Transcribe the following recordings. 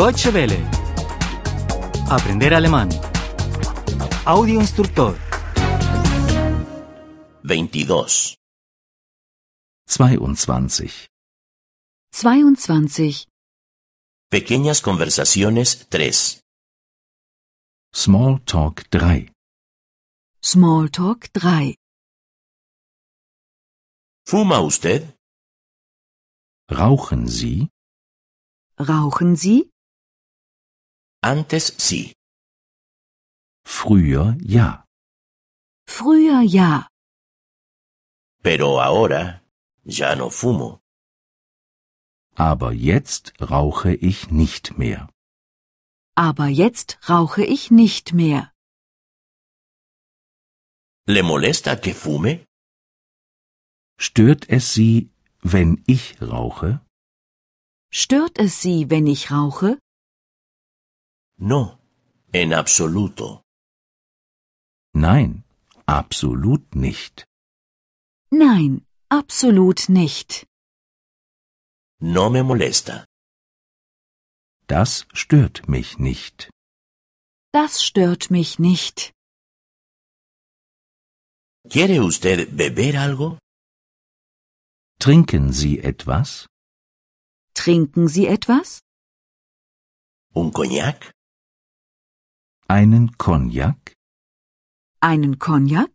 Deutsche Welle. Aprender alemán. Audio instructor. 22. 22. 22. Pequeñas conversaciones 3. Smalltalk 3. Smalltalk 3. ¿Fuma usted? Rauchen Sie? Rauchen Sie? Antes sí. Früher ja. Früher ja, Pero ahora ya no fumo. Aber jetzt rauche ich nicht mehr. aber jetzt rauche ich nicht mehr. ¿Le molesta que fume? Stört es Sie, wenn ich rauche? Stört es Sie, wenn ich rauche? No, en absoluto. Nein, absolut nicht. Nein, absolut nicht. No me molesta. Das stört mich nicht. Das stört mich nicht. ¿Quiere usted beber algo? Trinken Sie etwas? Trinken Sie etwas? ¿Un coñac? Einen Cognac? Einen Cognac?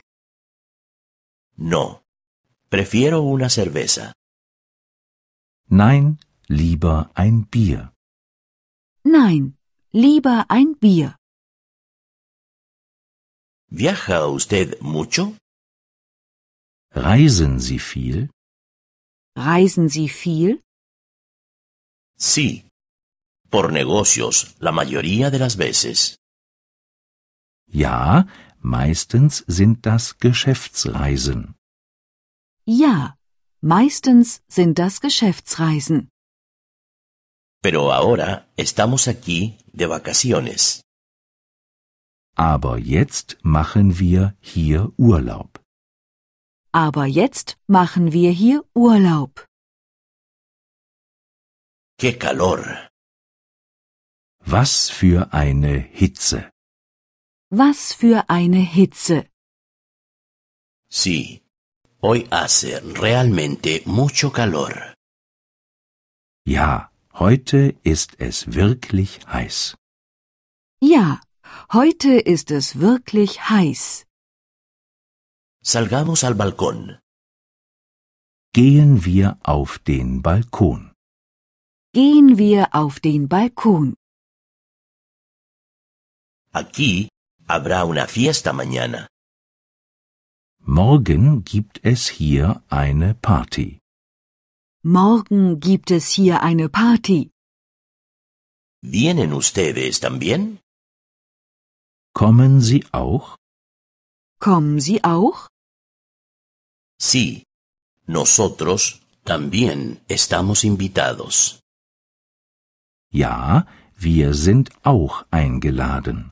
No. Prefiero una cerveza. Nein, lieber ein Bier. Nein, lieber ein Bier. ¿Viaja usted mucho? Reisen Sie viel? Reisen Sie viel? Sí. Por negocios, la mayoría de las veces. Ja, meistens sind das Geschäftsreisen. Ja, meistens sind das Geschäftsreisen. Pero ahora estamos aquí de vacaciones. Aber jetzt machen wir hier Urlaub. Aber jetzt machen wir hier Urlaub. ¡Qué calor! Was für eine Hitze. Was für eine Hitze. Sí. Hoy hace realmente mucho calor. Ja, heute ist es wirklich heiß. Ja, heute ist es wirklich heiß. Salgamos al balcón. Gehen wir auf den Balkon. Gehen wir auf den Balkon. Aquí habrá una fiesta mañana. Morgen gibt es hier eine Party. Morgen gibt es hier eine Party. ¿Vienen ustedes también? Kommen Sie auch? Kommen Sie auch? Sí. Nosotros también estamos invitados. Ja, wir sind auch eingeladen.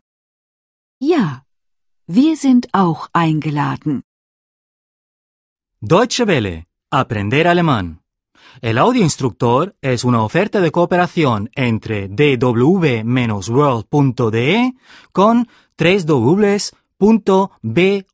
Ja, wir sind auch eingeladen. Deutsche Welle. Aprender alemán. El audio instructor es una oferta de cooperación entre dw-world.de con 3 2de